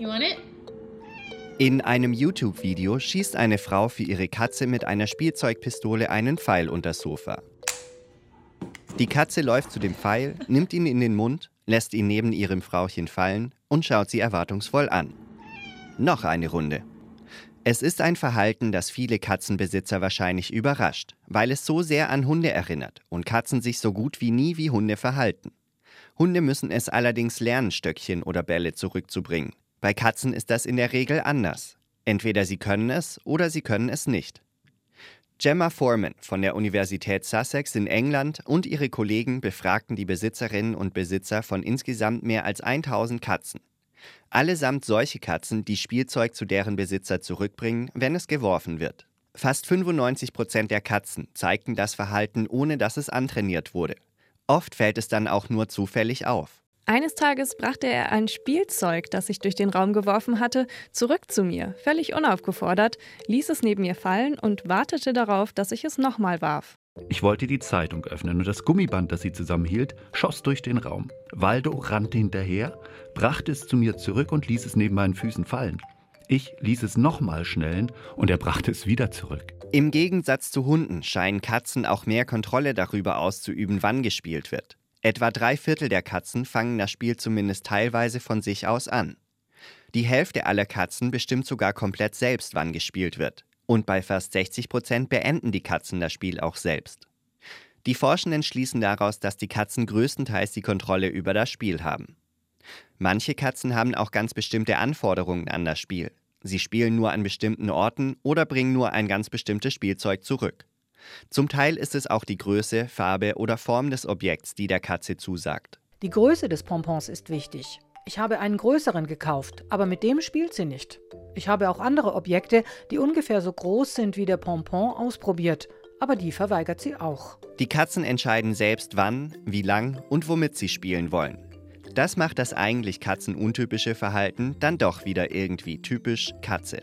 You want it? In einem YouTube-Video schießt eine Frau für ihre Katze mit einer Spielzeugpistole einen Pfeil unters Sofa. Die Katze läuft zu dem Pfeil, nimmt ihn in den Mund, lässt ihn neben ihrem Frauchen fallen und schaut sie erwartungsvoll an. Noch eine Runde. Es ist ein Verhalten, das viele Katzenbesitzer wahrscheinlich überrascht, weil es so sehr an Hunde erinnert und Katzen sich so gut wie nie wie Hunde verhalten. Hunde müssen es allerdings lernen, Stöckchen oder Bälle zurückzubringen. Bei Katzen ist das in der Regel anders. Entweder sie können es oder sie können es nicht. Gemma Foreman von der Universität Sussex in England und ihre Kollegen befragten die Besitzerinnen und Besitzer von insgesamt mehr als 1000 Katzen. Allesamt solche Katzen, die Spielzeug zu deren Besitzer zurückbringen, wenn es geworfen wird. Fast 95 Prozent der Katzen zeigten das Verhalten, ohne dass es antrainiert wurde. Oft fällt es dann auch nur zufällig auf. Eines Tages brachte er ein Spielzeug, das ich durch den Raum geworfen hatte, zurück zu mir, völlig unaufgefordert, ließ es neben mir fallen und wartete darauf, dass ich es nochmal warf. Ich wollte die Zeitung öffnen und das Gummiband, das sie zusammenhielt, schoss durch den Raum. Waldo rannte hinterher, brachte es zu mir zurück und ließ es neben meinen Füßen fallen. Ich ließ es nochmal schnellen und er brachte es wieder zurück. Im Gegensatz zu Hunden scheinen Katzen auch mehr Kontrolle darüber auszuüben, wann gespielt wird. Etwa drei Viertel der Katzen fangen das Spiel zumindest teilweise von sich aus an. Die Hälfte aller Katzen bestimmt sogar komplett selbst, wann gespielt wird. Und bei fast 60 Prozent beenden die Katzen das Spiel auch selbst. Die Forschenden schließen daraus, dass die Katzen größtenteils die Kontrolle über das Spiel haben. Manche Katzen haben auch ganz bestimmte Anforderungen an das Spiel. Sie spielen nur an bestimmten Orten oder bringen nur ein ganz bestimmtes Spielzeug zurück. Zum Teil ist es auch die Größe, Farbe oder Form des Objekts, die der Katze zusagt. Die Größe des Pompons ist wichtig. Ich habe einen größeren gekauft, aber mit dem spielt sie nicht. Ich habe auch andere Objekte, die ungefähr so groß sind wie der Pompon, ausprobiert, aber die verweigert sie auch. Die Katzen entscheiden selbst, wann, wie lang und womit sie spielen wollen. Das macht das eigentlich katzenuntypische Verhalten dann doch wieder irgendwie typisch Katze.